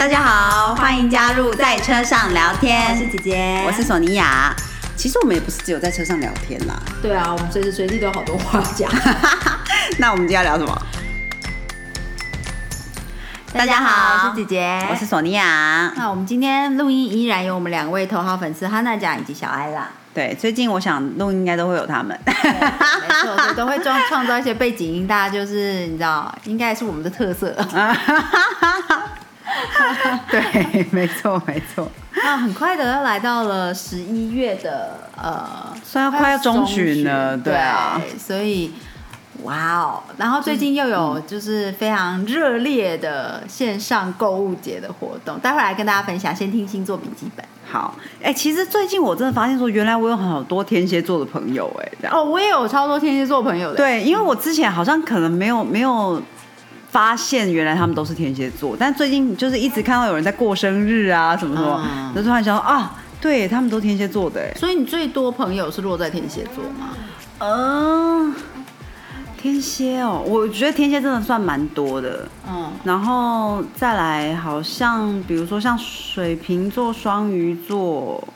大家好，欢迎加入在车上聊天。我是姐姐，我是索尼娅。其实我们也不是只有在车上聊天啦。对啊，我们随时随地都有好多话讲。那我们今天要聊什么？大家好，我是姐姐，我是索尼娅。那我们今天录音依然有我们两位头号粉丝哈娜酱以及小艾啦。对，最近我想录音应该都会有他们，没错，都会创创造一些背景音，大家就是你知道，应该是我们的特色。对，没错，没错。那很快的要来到了十一月的呃，算要快要中旬了，对啊，所以。哇哦！然后最近又有就是非常热烈的线上购物节的活动，待会来跟大家分享。先听星座笔记本。好，哎，其实最近我真的发现说，原来我有好多天蝎座的朋友，哎，哦，我也有超多天蝎座朋友的。对，因为我之前好像可能没有没有发现，原来他们都是天蝎座，但最近就是一直看到有人在过生日啊，什么什么，就突然想到啊，对他们都天蝎座的。所以你最多朋友是落在天蝎座吗？嗯。天蝎哦，我觉得天蝎真的算蛮多的，嗯，然后再来好像比如说像水瓶座、双鱼座，嗯，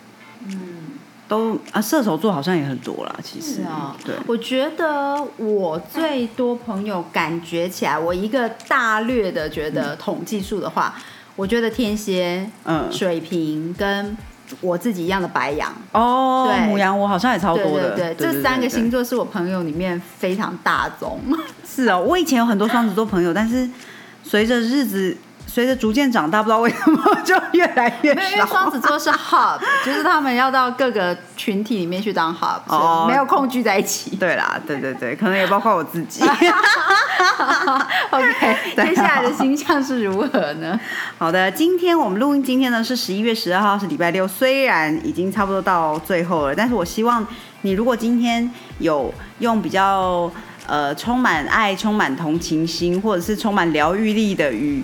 都啊射手座好像也很多啦，其实啊，对，我觉得我最多朋友感觉起来，我一个大略的觉得统计数的话，我觉得天蝎、嗯，水瓶跟。我自己一样的白羊哦，对，母羊我好像也超多的，对，这三个星座是我朋友里面非常大众。是哦，我以前有很多双子座朋友，但是随着日子。随着逐渐长大，不知道为什么就越来越少。因为双子座是 hub，就是他们要到各个群体里面去当 hub，哦，没有空聚在一起。对啦，对对对，可能也包括我自己。OK，接下来的形象是如何呢？好的，今天我们录音，今天呢是十一月十二号，是礼拜六。虽然已经差不多到最后了，但是我希望你如果今天有用比较呃充满爱、充满同情心，或者是充满疗愈力的语。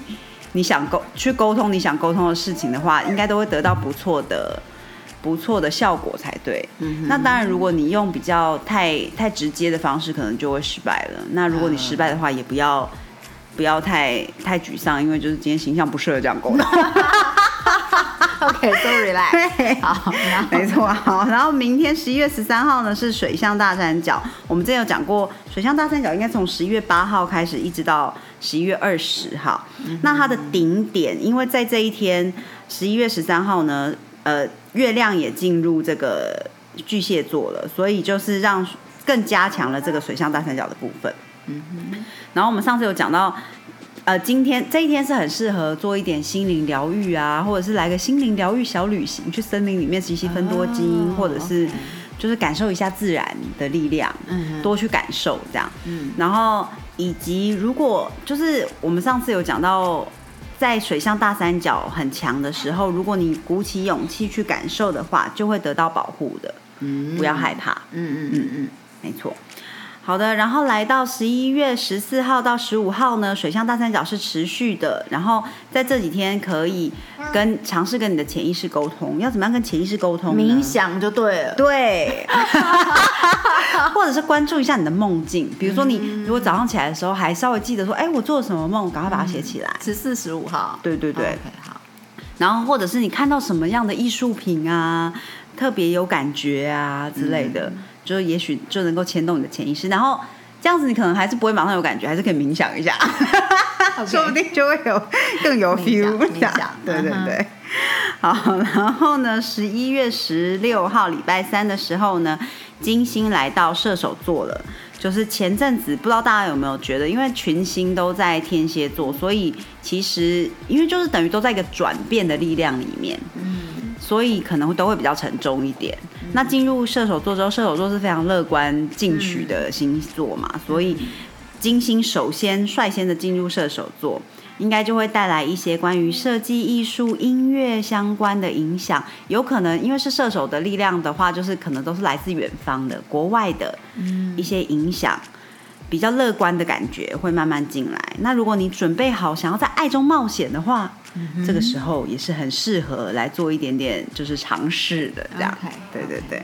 你想沟去沟通你想沟通的事情的话，应该都会得到不错的不错的效果才对。嗯，那当然，如果你用比较太太直接的方式，可能就会失败了。那如果你失败的话，也不要不要太太沮丧，因为就是今天形象不适合这样沟通。OK，sorry 啦。对，好，没错，好。然后明天十一月十三号呢是水象大三角，我们之前有讲过，水象大三角应该从十一月八号开始，一直到。十一月二十号，那它的顶点，因为在这一天，十一月十三号呢，呃，月亮也进入这个巨蟹座了，所以就是让更加强了这个水象大三角的部分。嗯哼。然后我们上次有讲到，呃，今天这一天是很适合做一点心灵疗愈啊，或者是来个心灵疗愈小旅行，去森林里面吸吸分多精，或者是就是感受一下自然的力量，嗯，多去感受这样。嗯，然后。以及，如果就是我们上次有讲到，在水象大三角很强的时候，如果你鼓起勇气去感受的话，就会得到保护的。嗯，不要害怕。嗯嗯嗯嗯，没错。好的，然后来到十一月十四号到十五号呢，水象大三角是持续的。然后在这几天可以跟尝试跟你的潜意识沟通。要怎么样跟潜意识沟通？冥想就对了。对，或者是关注一下你的梦境。比如说，你如果早上起来的时候还稍微记得说，哎，我做了什么梦，赶快把它写起来。十四、十五号。对对对。好。然后或者是你看到什么样的艺术品啊，特别有感觉啊之类的。就也许就能够牵动你的潜意识，然后这样子你可能还是不会马上有感觉，还是可以冥想一下，说不定就会有更有 feel。冥想，对对对。好，然后呢，十一月十六号礼拜三的时候呢，金星来到射手座了。就是前阵子不知道大家有没有觉得，因为群星都在天蝎座，所以其实因为就是等于都在一个转变的力量里面。所以可能都会比较沉重一点。那进入射手座之后，射手座是非常乐观进取的星座嘛，所以金星首先率先的进入射手座，应该就会带来一些关于设计、艺术、音乐相关的影响。有可能因为是射手的力量的话，就是可能都是来自远方的、国外的一些影响。比较乐观的感觉会慢慢进来。那如果你准备好想要在爱中冒险的话，这个时候也是很适合来做一点点就是尝试的这样。对对对。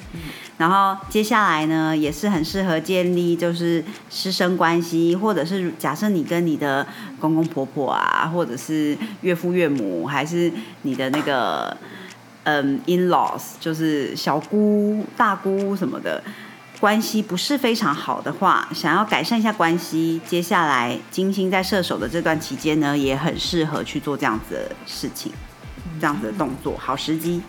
然后接下来呢，也是很适合建立就是师生关系，或者是假设你跟你的公公婆婆啊，或者是岳父岳母，还是你的那个嗯 in laws，就是小姑大姑什么的。关系不是非常好的话，想要改善一下关系，接下来金星在射手的这段期间呢，也很适合去做这样子的事情，这样子的动作，好时机。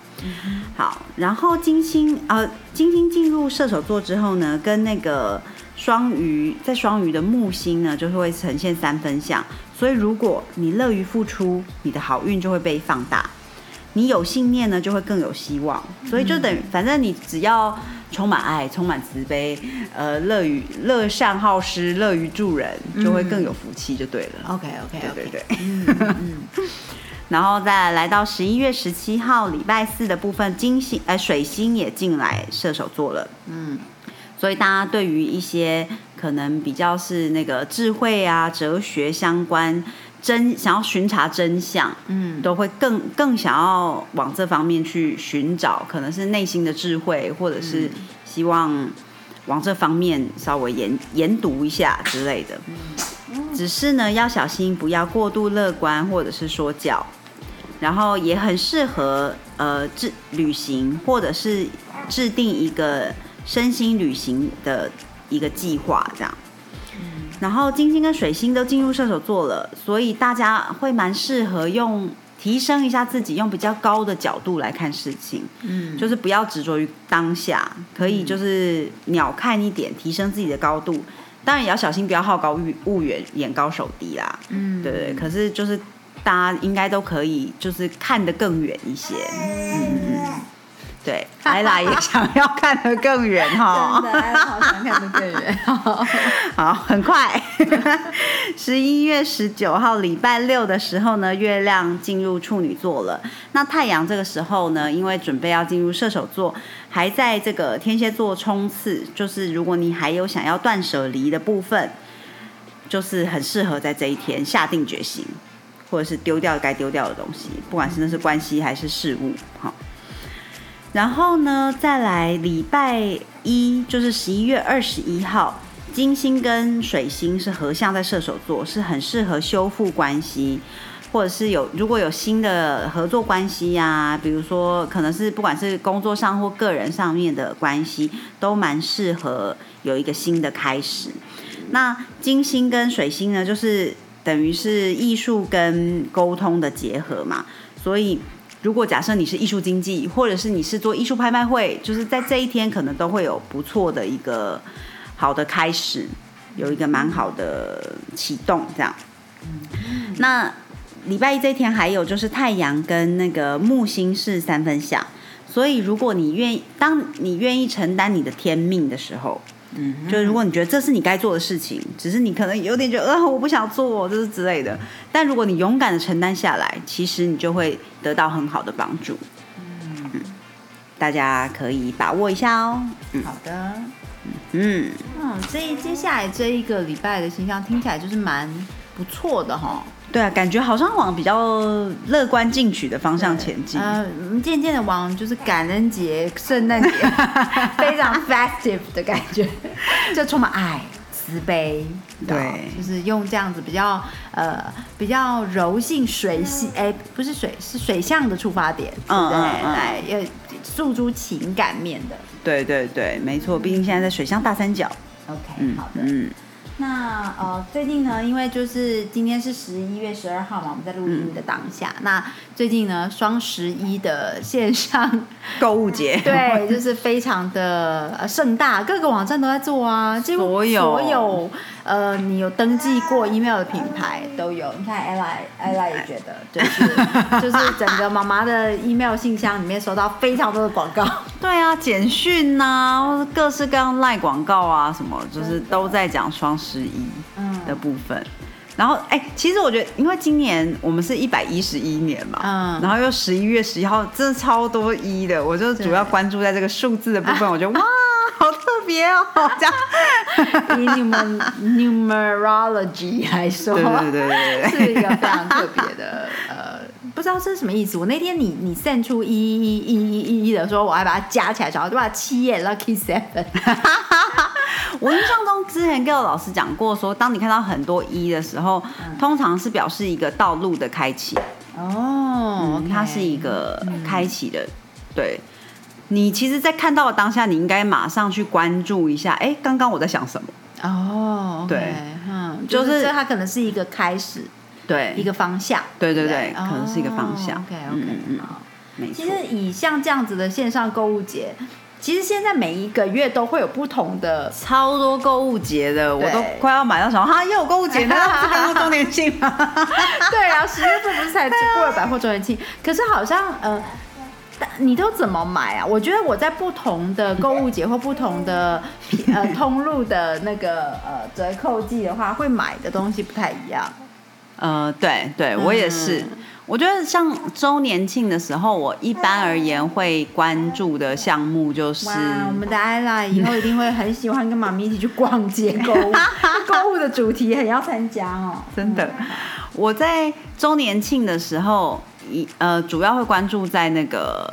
好，然后金星呃，金星进入射手座之后呢，跟那个双鱼在双鱼的木星呢，就会呈现三分相，所以如果你乐于付出，你的好运就会被放大。你有信念呢，就会更有希望。所以就等于，反正你只要充满爱、充满慈悲，呃，乐于乐善好施、乐于助人，就会更有福气，就对了。OK OK，对对对。嗯 然后再来到十一月十七号礼拜四的部分，金星呃水星也进来射手座了。嗯。所以大家对于一些可能比较是那个智慧啊、哲学相关。真想要巡查真相，嗯，都会更更想要往这方面去寻找，可能是内心的智慧，或者是希望往这方面稍微研研读一下之类的。只是呢，要小心不要过度乐观，或者是说教。然后也很适合呃制旅行，或者是制定一个身心旅行的一个计划，这样。然后金星跟水星都进入射手座了，所以大家会蛮适合用提升一下自己，用比较高的角度来看事情。嗯，就是不要执着于当下，可以就是鸟看一点，提升自己的高度。当然也要小心，不要好高骛远，眼高手低啦。嗯，对对。可是就是大家应该都可以，就是看得更远一些。嗯嗯。对，艾拉也想要看得更远哈。真的，艾拉好想看得更远。好，很快，十一月十九号礼拜六的时候呢，月亮进入处女座了。那太阳这个时候呢，因为准备要进入射手座，还在这个天蝎座冲刺。就是如果你还有想要断舍离的部分，就是很适合在这一天下定决心，或者是丢掉该丢掉的东西，不管是那是关系还是事物，好。然后呢，再来礼拜一就是十一月二十一号，金星跟水星是合相在射手座，是很适合修复关系，或者是有如果有新的合作关系呀，比如说可能是不管是工作上或个人上面的关系，都蛮适合有一个新的开始。那金星跟水星呢，就是等于是艺术跟沟通的结合嘛，所以。如果假设你是艺术经济，或者是你是做艺术拍卖会，就是在这一天可能都会有不错的一个好的开始，有一个蛮好的启动这样。那礼拜一这一天还有就是太阳跟那个木星是三分相，所以如果你愿意，当你愿意承担你的天命的时候。嗯，就如果你觉得这是你该做的事情，只是你可能有点觉得，呃，我不想做，就是之类的。但如果你勇敢的承担下来，其实你就会得到很好的帮助。嗯，大家可以把握一下哦。嗯，好的。嗯嗯，这接下来这一个礼拜的形象听起来就是蛮不错的哈。对啊，感觉好像往比较乐观进取的方向前进。呃，渐渐的往就是感恩节、圣诞节 非常 festive 的感觉，就充满爱、慈悲。对，就是用这样子比较呃比较柔性水系，哎，不是水，是水象的出发点，嗯对，来要诉诸情感面的。对对对，没错，毕竟现在在水象大三角。OK，好的。嗯。那呃，最近呢，因为就是今天是十一月十二号嘛，我们在录音的当下。那最近呢，双十一的线上 购物节，对，就是非常的盛大，各个网站都在做啊，几乎所有。呃，你有登记过 email 的品牌都有，你看 Ella，Ella 也觉得，就是就是整个妈妈的 email 信箱里面收到非常多的广告。对啊，简讯呐，或者各式各样赖广告啊，什么就是都在讲双十一的部分。然后，哎，其实我觉得，因为今年我们是一百一十一年嘛，嗯，然后又十一月十一号，真的超多一的，我就主要关注在这个数字的部分，我觉得哇。好特别哦，这样。以你们 numerology 来说，对对对对对，是一个非常特别的呃，不知道这是什么意思。我那天你你散出一一一一一一的时候，我还把它加起来，然后就把七页 lucky seven。我印象中之前 Gill 老师讲过，说当你看到很多一的时候，通常是表示一个道路的开启。哦，它是一个开启的，对。你其实，在看到的当下，你应该马上去关注一下，哎，刚刚我在想什么？哦，对，嗯，就是它可能是一个开始，对，一个方向，对对对，可能是一个方向。OK OK，嗯，没错。其实以像这样子的线上购物节。其实现在每一个月都会有不同的超多购物节的，我都快要买到什么哈，又有购物节，那是 刚刚周年庆吗？对啊，十月份不是才过了百货周年庆？可是好像呃，你都怎么买啊？我觉得我在不同的购物节或不同的 呃通路的那个呃折扣季的话，会买的东西不太一样。呃，对对，我也是。我觉得像周年庆的时候，我一般而言会关注的项目就是，我们的艾拉以后一定会很喜欢跟妈咪一起去逛街购物，购物的主题很要参加哦。真的，我在周年庆的时候，一呃主要会关注在那个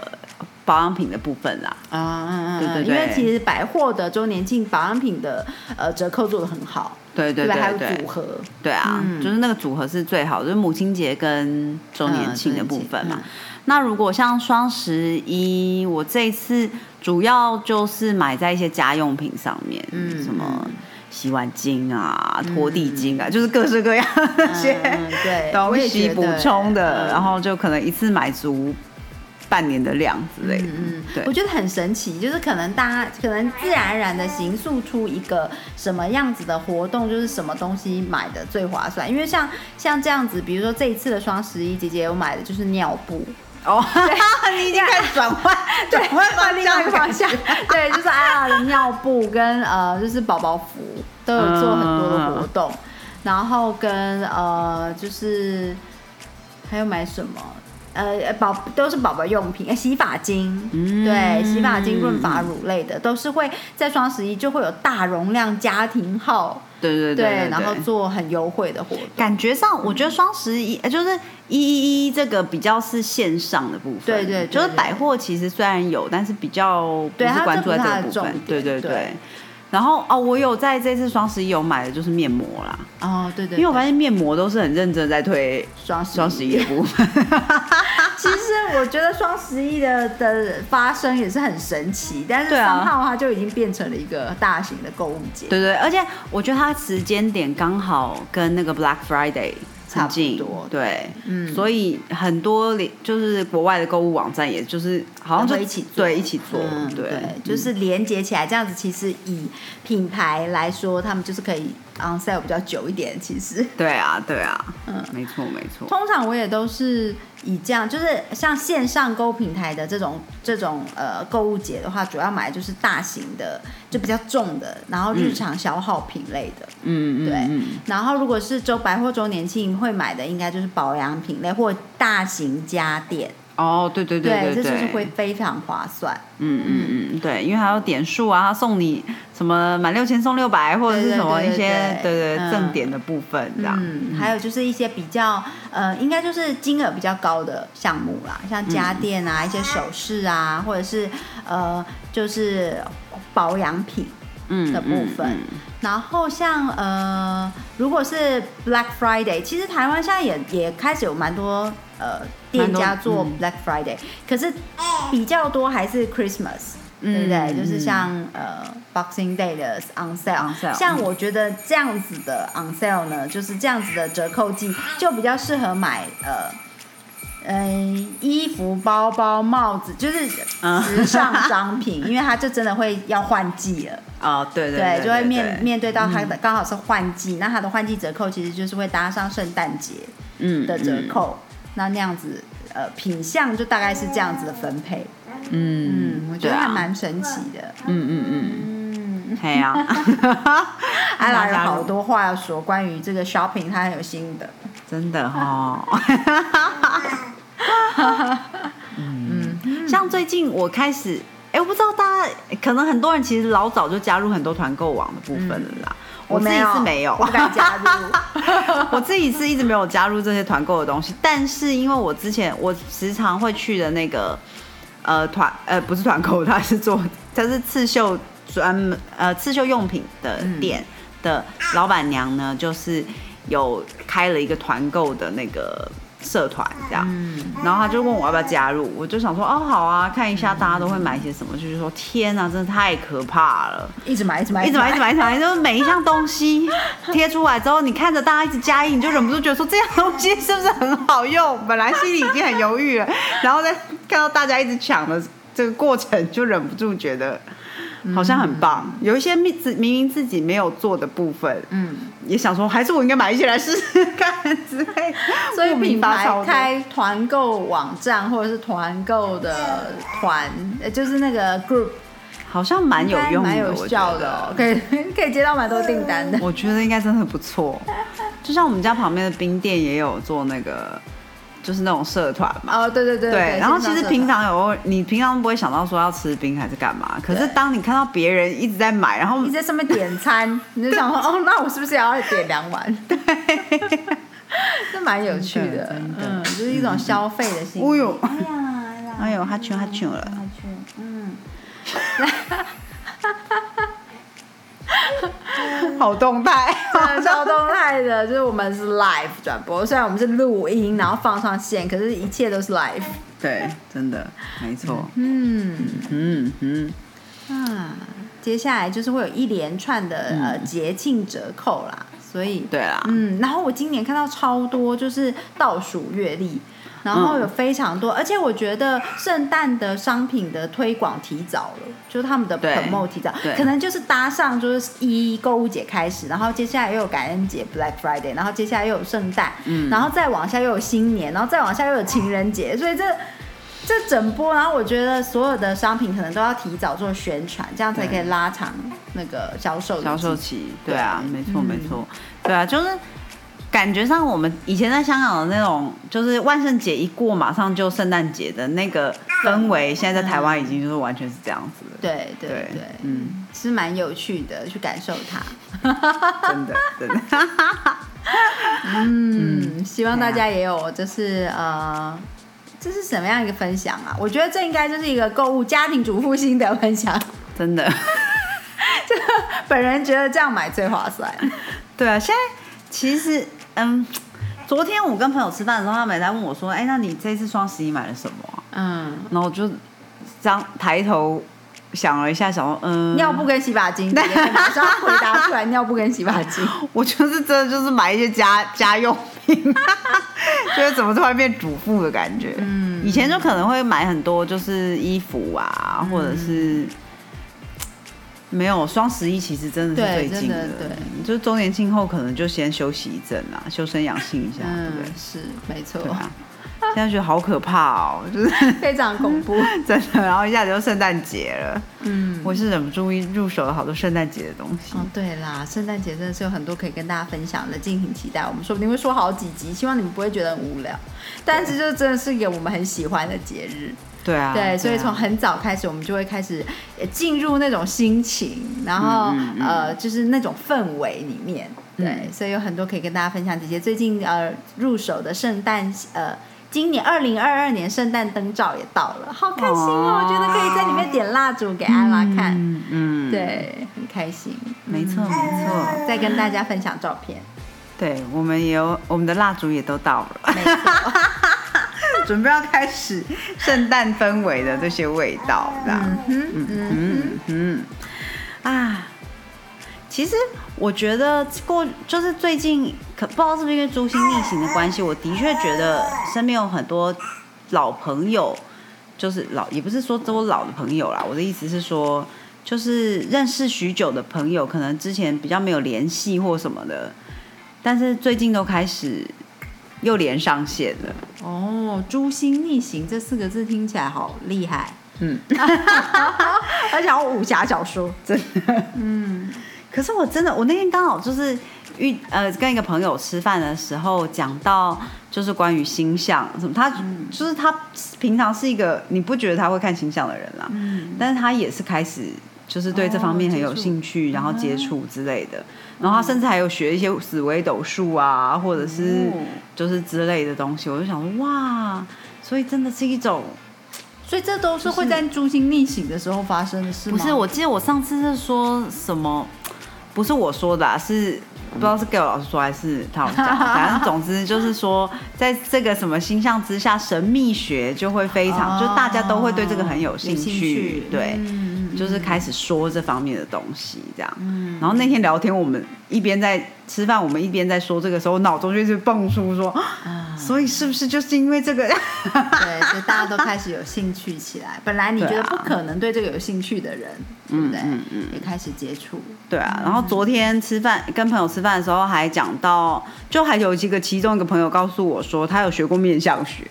保养品的部分啦。啊嗯嗯，对对对，因为其实百货的周年庆保养品的呃折扣做的很好。对对对对，组合。对啊，就是那个组合是最好的，就是母亲节跟周年庆的部分嘛。那如果像双十一，我这次主要就是买在一些家用品上面，嗯，什么洗碗巾啊、拖地巾啊，就是各式各样那些 东西补充的，然后就可能一次买足。半年的量之类的，嗯，对，我觉得很神奇，就是可能大家可能自然而然的形塑出一个什么样子的活动，就是什么东西买的最划算。因为像像这样子，比如说这一次的双十一，姐姐我买的就是尿布。哦，你已经开始转换，转换另外一个方向，对，就是哎呀的尿布跟呃就是宝宝服都有做很多的活动，然后跟呃就是还有买什么？呃，宝都是宝宝用品，洗发精，对，洗发精、润发乳类的，都是会在双十一就会有大容量家庭号，对对对，然后做很优惠的活动。感觉上，我觉得双十一就是一一一这个比较是线上的部分，对对，就是百货其实虽然有，但是比较不是关注在这个部分，对对。对。然后哦，我有在这次双十一有买的就是面膜啦。哦，对对，因为我发现面膜都是很认真在推双双十一的部分。其实我觉得双十一的的发生也是很神奇，但是三号它就已经变成了一个大型的购物节。对对，而且我觉得它时间点刚好跟那个 Black Friday。差不多对，嗯，所以很多就是国外的购物网站，也就是好像就一起对一起做，对，就是连接起来这样子。其实以品牌来说，他们就是可以 on sale 比较久一点。其实对啊，对啊，嗯，没错没错。通常我也都是。以这样就是像线上购物平台的这种这种呃购物节的话，主要买的就是大型的，就比较重的，然后日常消耗品类的，嗯嗯，对。然后如果是周百货周年庆会买的，应该就是保养品类或大型家电。哦，对对对对，这就是会非常划算。嗯嗯嗯，对，因为还有点数啊，他送你什么满六千送六百，或者是什么一些对对赠点的部分这样。嗯，还有就是一些比较呃，应该就是金额比较高的项目啦，像家电啊，一些首饰啊，或者是呃，就是保养品的部分。然后像呃，如果是 Black Friday，其实台湾现在也也开始有蛮多。呃，店家做 Black Friday，可是比较多还是 Christmas，对不对？就是像呃 Boxing Day 的 on sale，像我觉得这样子的 on sale 呢，就是这样子的折扣季，就比较适合买呃嗯衣服、包包、帽子，就是时尚商品，因为它就真的会要换季了。哦，对对对，就会面面对到它的刚好是换季，那它的换季折扣其实就是会搭上圣诞节嗯的折扣。那那样子，呃，品相就大概是这样子的分配。嗯，我觉得还蛮神奇的。嗯嗯嗯嗯，对啊，艾 拉有好多话要说，关于这个 shopping，他很有心得。真的哈。嗯，像最近我开始，哎，我不知道大家可能很多人其实老早就加入很多团购网的部分了啦。我自己是没有，我不敢加入。我自己是一直没有加入这些团购的东西，但是因为我之前我时常会去的那个呃团呃不是团购，它是做它是刺绣专门呃刺绣用品的店的老板娘呢，就是有开了一个团购的那个。社团这样，然后他就问我要不要加入，我就想说哦好啊，看一下大家都会买些什么，就是说天哪，真的太可怕了，一直买一直买一直买一直买一直买，就是每一项东西 贴出来之后，你看着大家一直加印，你就忍不住觉得说这样东西是不是很好用？本来心里已经很犹豫了，然后再看到大家一直抢的这个过程，就忍不住觉得。好像很棒，有一些明自明明自己没有做的部分，嗯，也想说还是我应该买一些来试试看之类。所以品牌开团购网站或者是团购的团，就是那个 group，好像蛮有用、蛮有效的，可以 可以接到蛮多订单的。我觉得应该真的不错，就像我们家旁边的冰店也有做那个。就是那种社团嘛，哦，对对对，对。然后其实平常有，你平常不会想到说要吃冰还是干嘛，可是当你看到别人一直在买，然后你在上面点餐，你就想说，哦，那我是不是也要点两碗？对，这蛮有趣的，嗯，就是一种消费的心。哎呦，哎呀，哎呦，哈穷哈穷了，哈穷，嗯。好动态，超动态的，就是我们是 live 转播，虽然我们是录音，然后放上线，可是一切都是 live。对，真的，没错。嗯嗯嗯。啊，接下来就是会有一连串的呃节庆折扣啦，所以对啦，嗯，然后我今年看到超多就是倒数月历。然后有非常多，而且我觉得圣诞的商品的推广提早了，就是他们的 promo 提早，可能就是搭上就是一购物节开始，然后接下来又有感恩节 Black Friday，然后接下来又有圣诞，然后再往下又有新年，然后再往下又有情人节，所以这这整波，然后我觉得所有的商品可能都要提早做宣传，这样才可以拉长那个销售销售期。对啊，没错没错，对啊，就是。感觉上，我们以前在香港的那种，就是万圣节一过，马上就圣诞节的那个氛围，现在在台湾已经就是完全是这样子了。对对对，嗯，是蛮有趣的，去感受它。真的真的。嗯，希望大家也有，就是呃，这是什么样一个分享啊？我觉得这应该就是一个购物家庭主妇心得分享。真的，这本人觉得这样买最划算。对啊，现在其实。嗯，昨天我跟朋友吃饭的时候，他们在问我说：“哎，那你这次双十一买了什么？”嗯，然后我就这样抬头想了一下，想说：“嗯，尿布跟洗发精。”马上回答出来：“尿布跟洗发精。”我就是真的就是买一些家家用品，就是怎么突然变主妇的感觉。嗯，以前就可能会买很多，就是衣服啊，或者是。没有双十一，其实真的是最近的，对，就是周年庆后可能就先休息一阵啊，修身养性一下，对不对？是，没错。现在觉得好可怕哦，就是 非常恐怖，真的。然后一下子就圣诞节了，嗯，我是忍不住入手了好多圣诞节的东西。哦，对啦，圣诞节真的是有很多可以跟大家分享的，敬请期待。我们说不定会说好几集，希望你们不会觉得很无聊。但是就真的是一个我们很喜欢的节日。对啊，对，所以从很早开始，我们就会开始进入那种心情，然后呃，就是那种氛围里面。对，所以有很多可以跟大家分享。姐姐最近呃入手的圣诞呃，今年二零二二年圣诞灯罩也到了，好开心哦！我觉得可以在里面点蜡烛给艾拉看，嗯，对，很开心。没错没错，再跟大家分享照片。对，我们也有我们的蜡烛也都到了。没错。准备要开始圣诞氛围的这些味道，这样，嗯嗯嗯啊，其实我觉得过就是最近可不知道是不是因为珠心逆行的关系，我的确觉得身边有很多老朋友，就是老也不是说都老的朋友啦，我的意思是说，就是认识许久的朋友，可能之前比较没有联系或什么的，但是最近都开始。又连上线了哦！诛心逆行这四个字听起来好厉害，嗯，而且好武侠小说，真的，嗯。可是我真的，我那天刚好就是遇呃跟一个朋友吃饭的时候，讲到就是关于星象什么，他就是他平常是一个你不觉得他会看星象的人啦，嗯，但是他也是开始就是对这方面很有兴趣，然后接触之类的，然后他甚至还有学一些紫微斗数啊，或者是就是之类的东西，我就想说哇，所以真的是一种，所以这都是会在珠星逆行的时候发生的事吗？不是，我记得我上次是说什么，不是我说的，是。不知道是 Gail 老师说还是他讲，反正总之就是说，在这个什么星象之下，神秘学就会非常，就大家都会对这个很有兴趣，对，就是开始说这方面的东西，这样。嗯然后那天聊天，我们一边在吃饭，我们一边在说这个时候，脑中就是蹦出说，所以是不是就是因为这个？对，所以大家都开始有兴趣起来。本来你觉得不可能对这个有兴趣的人，对不对？嗯嗯，也开始接触。对啊，然后昨天吃饭跟朋友吃饭的时候还讲到，就还有几个其中一个朋友告诉我说，他有学过面相学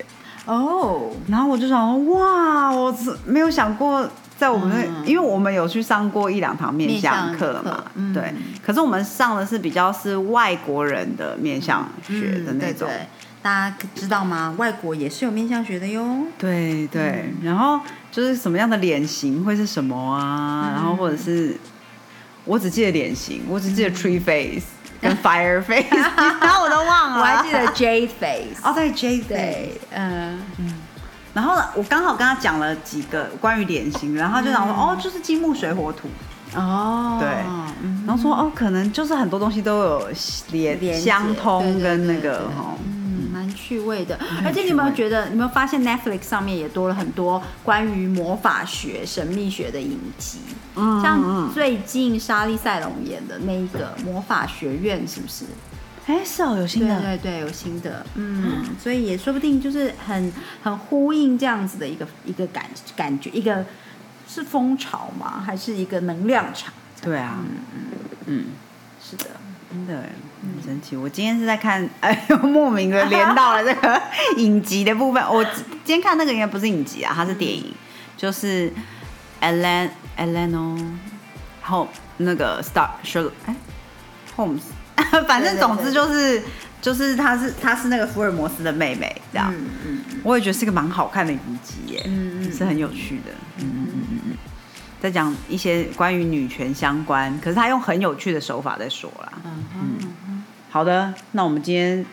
哦，然后我就想，哇，我没有想过在我们，因为我们有去上过一两堂面相课嘛，对，可是我们上的是比较是外国人的面相学的那种，大家知道吗？外国也是有面相学的哟，对对，然后就是什么样的脸型会是什么啊，然后或者是。我只记得脸型，我只记得 tree face 跟 fire face，然 后 我都忘了。我还记得 jade face。哦，对 jade face，嗯。嗯。然后呢，我刚好跟他讲了几个关于脸型，然后他就讲说，哦，就是金木水火土。哦。对。然后说，哦，可能就是很多东西都有连相通跟那个哈。趣味的，而且你有没有觉得，有没有发现 Netflix 上面也多了很多关于魔法学、神秘学的影集？嗯，像最近莎莉赛隆演的那一个魔法学院，是不是？哎，是哦，有新的，对对，有新的，嗯，所以也说不定就是很很呼应这样子的一个一个感感觉，一个是风潮吗？还是一个能量场？对啊，嗯嗯嗯，是的。真的很神奇。我今天是在看，哎呦，莫名的 连到了这个影集的部分。我今天看那个应该不是影集啊，它是电影，就是 Ellen 然后那个 Star Show 哎 Holmes，反正总之就是就是她是她是那个福尔摩斯的妹妹这样。嗯我也觉得是个蛮好看的影集耶，嗯嗯，是很有趣的。嗯嗯嗯嗯嗯。在讲一些关于女权相关，可是他用很有趣的手法在说啦。嗯嗯，好的，那我们今天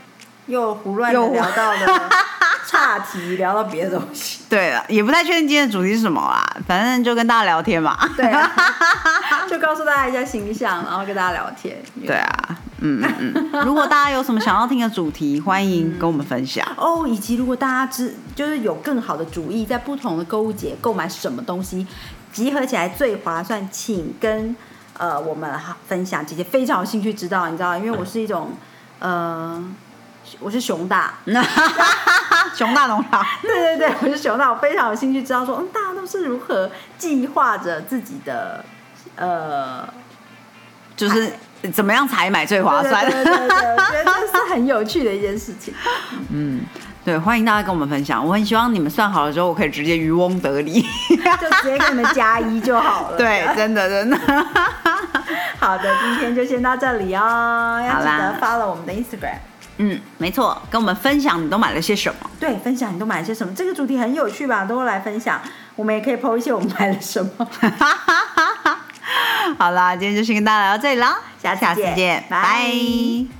又胡乱又聊到了 岔题，聊到别的东西。对了，也不太确定今天的主题是什么啦，反正就跟大家聊天嘛。对，就告诉大家一下形象，然后跟大家聊天。对啊，嗯嗯。如果大家有什么想要听的主题，欢迎跟我们分享 哦。以及如果大家知就是有更好的主意，在不同的购物节购买什么东西。集合起来最划算，请跟呃我们分享。姐姐非常有兴趣知道，你知道，因为我是一种呃，我是熊大，熊大农场，对对对，我是熊大，我非常有兴趣知道说，嗯，大家都是如何计划着自己的呃，就是怎么样才买最划算？对对对，我觉得这是很有趣的一件事情。嗯。对，欢迎大家跟我们分享。我很希望你们算好了之后，我可以直接渔翁得利，就直接给你们加一就好了。对，真的真的。好的，今天就先到这里哦。要记得发了我们的 Instagram。嗯，没错，跟我们分享你都买了些什么？对，分享你都买了些什么？这个主题很有趣吧？都来分享。我们也可以一些我们买了什么。好啦，今天就先跟大家聊到这里啦，下次见，拜。